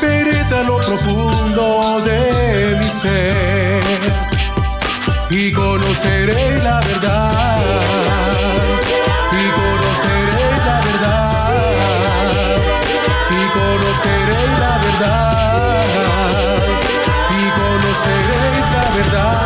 penetra lo profundo de mi ser y conoceré la verdad y conoceré la verdad y conoceré la verdad y conoceréis la verdad.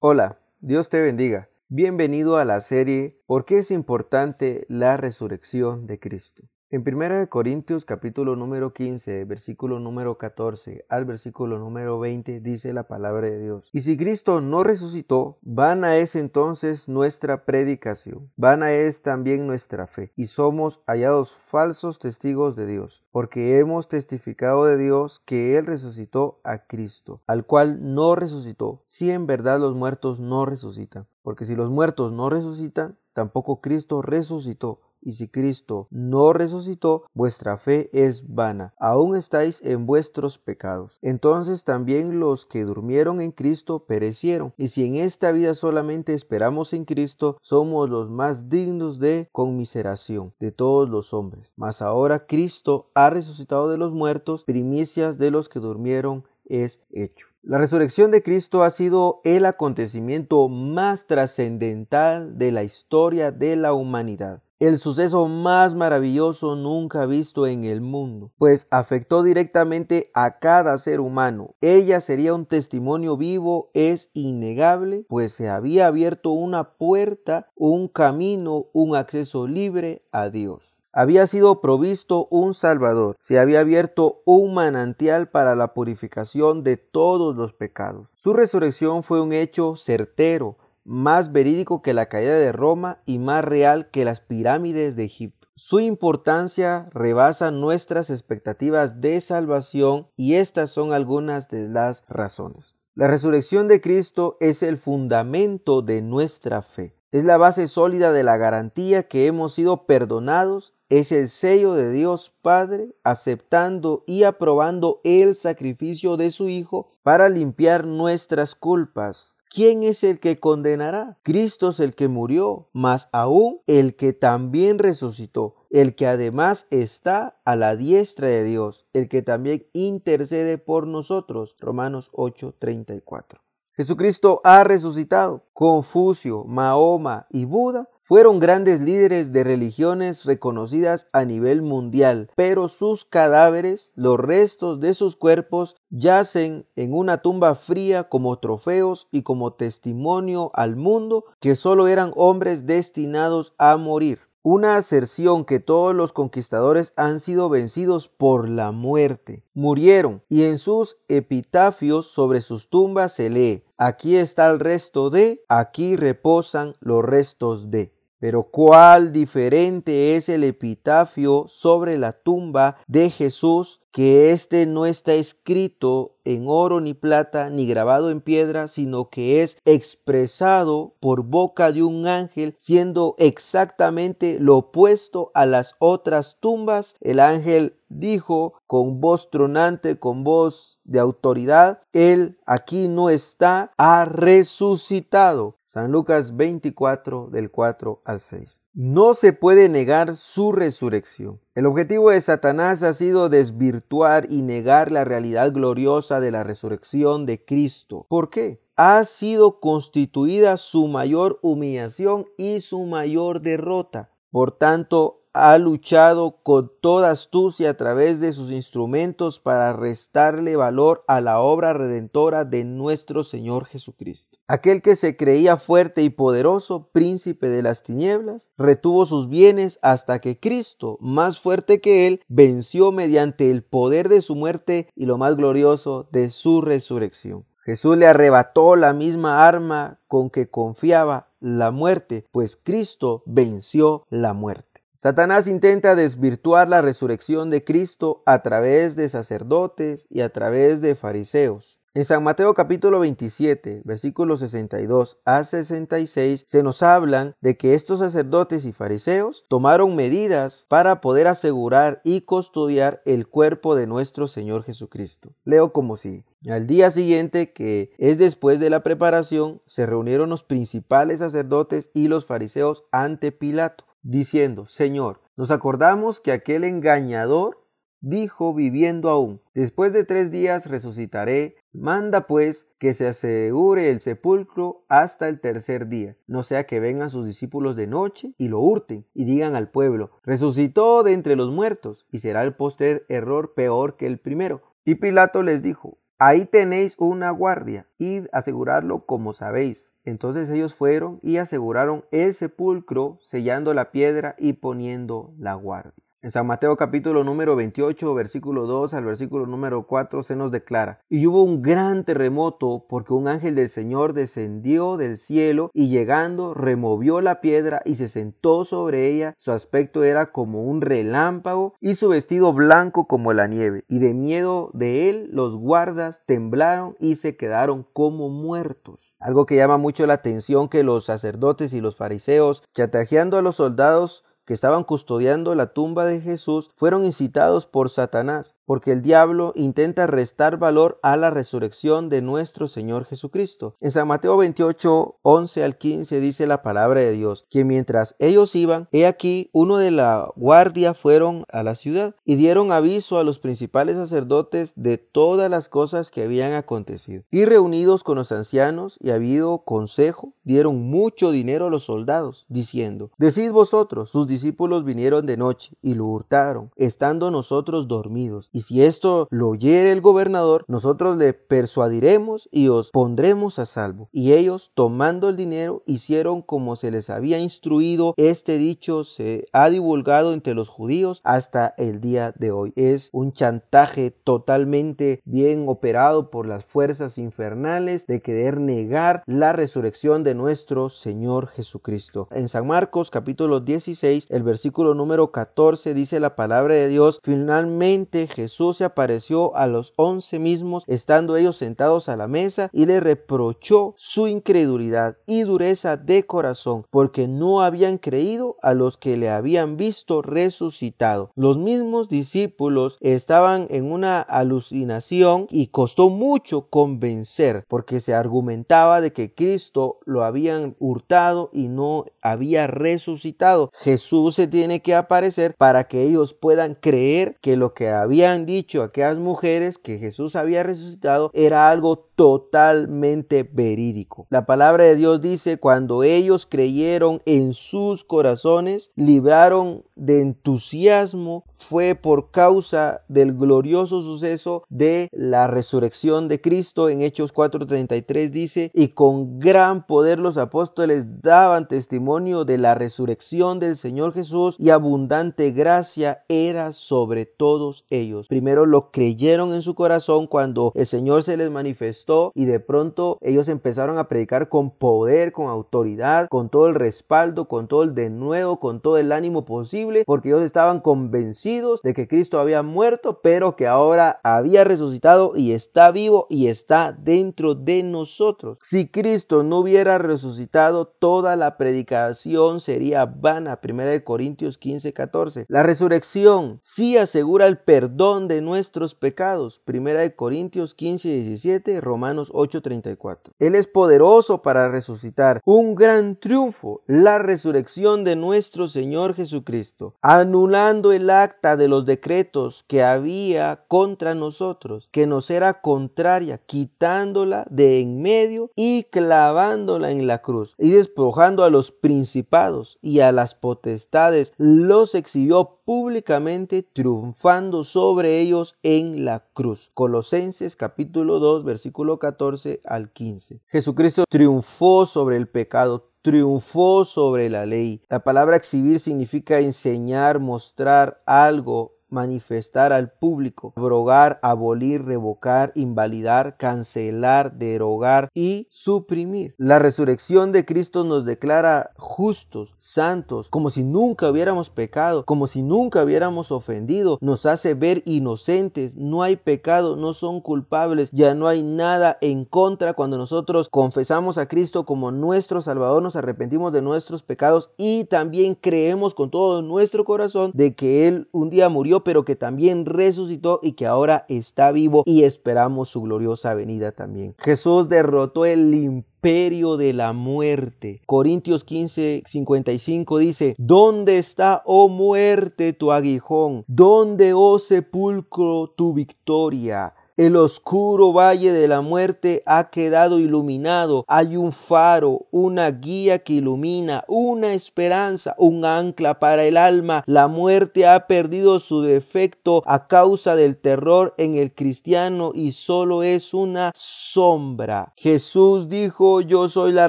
Hola, Dios te bendiga. Bienvenido a la serie ¿Por qué es importante la resurrección de Cristo? En 1 Corintios capítulo número 15, versículo número 14 al versículo número 20 dice la palabra de Dios. Y si Cristo no resucitó, vana es entonces nuestra predicación, vana es también nuestra fe, y somos hallados falsos testigos de Dios, porque hemos testificado de Dios que Él resucitó a Cristo, al cual no resucitó, si en verdad los muertos no resucitan. Porque si los muertos no resucitan, tampoco Cristo resucitó. Y si Cristo no resucitó, vuestra fe es vana. Aún estáis en vuestros pecados. Entonces también los que durmieron en Cristo perecieron. Y si en esta vida solamente esperamos en Cristo, somos los más dignos de conmiseración de todos los hombres. Mas ahora Cristo ha resucitado de los muertos, primicias de los que durmieron es hecho. La resurrección de Cristo ha sido el acontecimiento más trascendental de la historia de la humanidad el suceso más maravilloso nunca visto en el mundo, pues afectó directamente a cada ser humano. Ella sería un testimonio vivo, es innegable, pues se había abierto una puerta, un camino, un acceso libre a Dios había sido provisto un Salvador, se había abierto un manantial para la purificación de todos los pecados. Su resurrección fue un hecho certero, más verídico que la caída de Roma y más real que las pirámides de Egipto. Su importancia rebasa nuestras expectativas de salvación y estas son algunas de las razones. La resurrección de Cristo es el fundamento de nuestra fe. Es la base sólida de la garantía que hemos sido perdonados. Es el sello de Dios Padre aceptando y aprobando el sacrificio de su Hijo para limpiar nuestras culpas ¿Quién es el que condenará? Cristo es el que murió, más aún el que también resucitó, el que además está a la diestra de Dios, el que también intercede por nosotros. Romanos 8:34. Jesucristo ha resucitado. Confucio, Mahoma y Buda fueron grandes líderes de religiones reconocidas a nivel mundial, pero sus cadáveres, los restos de sus cuerpos, yacen en una tumba fría como trofeos y como testimonio al mundo que solo eran hombres destinados a morir una aserción que todos los conquistadores han sido vencidos por la muerte. Murieron y en sus epitafios sobre sus tumbas se lee, aquí está el resto de, aquí reposan los restos de. Pero cuál diferente es el epitafio sobre la tumba de Jesús, que éste no está escrito en oro ni plata ni grabado en piedra, sino que es expresado por boca de un ángel, siendo exactamente lo opuesto a las otras tumbas. El ángel dijo con voz tronante, con voz de autoridad, Él aquí no está, ha resucitado. San Lucas 24 del 4 al 6. No se puede negar su resurrección. El objetivo de Satanás ha sido desvirtuar y negar la realidad gloriosa de la resurrección de Cristo. ¿Por qué? Ha sido constituida su mayor humillación y su mayor derrota. Por tanto, ha luchado con toda astucia a través de sus instrumentos para restarle valor a la obra redentora de nuestro Señor Jesucristo. Aquel que se creía fuerte y poderoso, príncipe de las tinieblas, retuvo sus bienes hasta que Cristo, más fuerte que él, venció mediante el poder de su muerte y lo más glorioso de su resurrección. Jesús le arrebató la misma arma con que confiaba la muerte, pues Cristo venció la muerte. Satanás intenta desvirtuar la resurrección de Cristo a través de sacerdotes y a través de fariseos. En San Mateo capítulo 27, versículos 62 a 66, se nos hablan de que estos sacerdotes y fariseos tomaron medidas para poder asegurar y custodiar el cuerpo de nuestro Señor Jesucristo. Leo como si al día siguiente, que es después de la preparación, se reunieron los principales sacerdotes y los fariseos ante Pilato, diciendo, Señor, nos acordamos que aquel engañador dijo viviendo aún, después de tres días resucitaré, manda pues que se asegure el sepulcro hasta el tercer día, no sea que vengan sus discípulos de noche y lo hurten y digan al pueblo, resucitó de entre los muertos, y será el poster error peor que el primero. Y Pilato les dijo, Ahí tenéis una guardia, id asegurarlo como sabéis. Entonces ellos fueron y aseguraron el sepulcro, sellando la piedra y poniendo la guardia. En San Mateo capítulo número 28, versículo 2 al versículo número 4 se nos declara, y hubo un gran terremoto porque un ángel del Señor descendió del cielo y llegando removió la piedra y se sentó sobre ella, su aspecto era como un relámpago y su vestido blanco como la nieve, y de miedo de él los guardas temblaron y se quedaron como muertos. Algo que llama mucho la atención que los sacerdotes y los fariseos, chatajeando a los soldados, que estaban custodiando la tumba de Jesús fueron incitados por Satanás porque el diablo intenta restar valor a la resurrección de nuestro Señor Jesucristo. En San Mateo 28, 11 al 15 dice la palabra de Dios, que mientras ellos iban, he aquí, uno de la guardia fueron a la ciudad y dieron aviso a los principales sacerdotes de todas las cosas que habían acontecido. Y reunidos con los ancianos y habido consejo, dieron mucho dinero a los soldados, diciendo, Decid vosotros, sus discípulos vinieron de noche y lo hurtaron, estando nosotros dormidos y si esto lo oyere el gobernador, nosotros le persuadiremos y os pondremos a salvo. Y ellos, tomando el dinero, hicieron como se les había instruido. Este dicho se ha divulgado entre los judíos hasta el día de hoy. Es un chantaje totalmente bien operado por las fuerzas infernales de querer negar la resurrección de nuestro Señor Jesucristo. En San Marcos capítulo 16, el versículo número 14 dice la palabra de Dios, finalmente Jesús se apareció a los once mismos, estando ellos sentados a la mesa, y le reprochó su incredulidad y dureza de corazón, porque no habían creído a los que le habían visto resucitado. Los mismos discípulos estaban en una alucinación y costó mucho convencer, porque se argumentaba de que Cristo lo habían hurtado y no había resucitado. Jesús se tiene que aparecer para que ellos puedan creer que lo que habían dicho aquellas mujeres que Jesús había resucitado era algo totalmente verídico. La palabra de Dios dice, cuando ellos creyeron en sus corazones, libraron de entusiasmo, fue por causa del glorioso suceso de la resurrección de Cristo. En Hechos 4:33 dice, y con gran poder los apóstoles daban testimonio de la resurrección del Señor Jesús y abundante gracia era sobre todos ellos. Primero lo creyeron en su corazón cuando el Señor se les manifestó y de pronto ellos empezaron a predicar con poder, con autoridad, con todo el respaldo, con todo el denuedo, con todo el ánimo posible, porque ellos estaban convencidos de que Cristo había muerto, pero que ahora había resucitado y está vivo y está dentro de nosotros. Si Cristo no hubiera resucitado, toda la predicación sería vana. 1 Corintios 15, 14. La resurrección sí asegura el perdón de nuestros pecados. 1 Corintios 15, 17, Romanos 8:34. Él es poderoso para resucitar. Un gran triunfo, la resurrección de nuestro Señor Jesucristo, anulando el acta de los decretos que había contra nosotros, que nos era contraria, quitándola de en medio y clavándola en la cruz, y despojando a los principados y a las potestades, los exhibió públicamente triunfando sobre ellos en la cruz. Colosenses capítulo 2 versículo 14 al 15. Jesucristo triunfó sobre el pecado, triunfó sobre la ley. La palabra exhibir significa enseñar, mostrar algo manifestar al público, abrogar, abolir, revocar, invalidar, cancelar, derogar y suprimir. La resurrección de Cristo nos declara justos, santos, como si nunca hubiéramos pecado, como si nunca hubiéramos ofendido, nos hace ver inocentes, no hay pecado, no son culpables, ya no hay nada en contra cuando nosotros confesamos a Cristo como nuestro Salvador, nos arrepentimos de nuestros pecados y también creemos con todo nuestro corazón de que Él un día murió, pero que también resucitó y que ahora está vivo y esperamos su gloriosa venida también. Jesús derrotó el imperio de la muerte. Corintios 15, 55 dice, ¿dónde está, oh muerte, tu aguijón? ¿Dónde, oh sepulcro, tu victoria? El oscuro valle de la muerte ha quedado iluminado. Hay un faro, una guía que ilumina, una esperanza, un ancla para el alma. La muerte ha perdido su defecto a causa del terror en el cristiano y solo es una sombra. Jesús dijo, yo soy la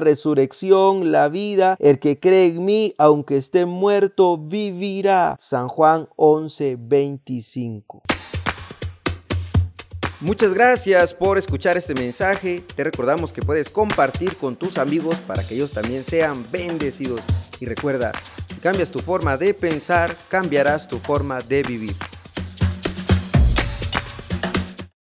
resurrección, la vida. El que cree en mí, aunque esté muerto, vivirá. San Juan 11, 25. Muchas gracias por escuchar este mensaje. Te recordamos que puedes compartir con tus amigos para que ellos también sean bendecidos. Y recuerda, si cambias tu forma de pensar, cambiarás tu forma de vivir.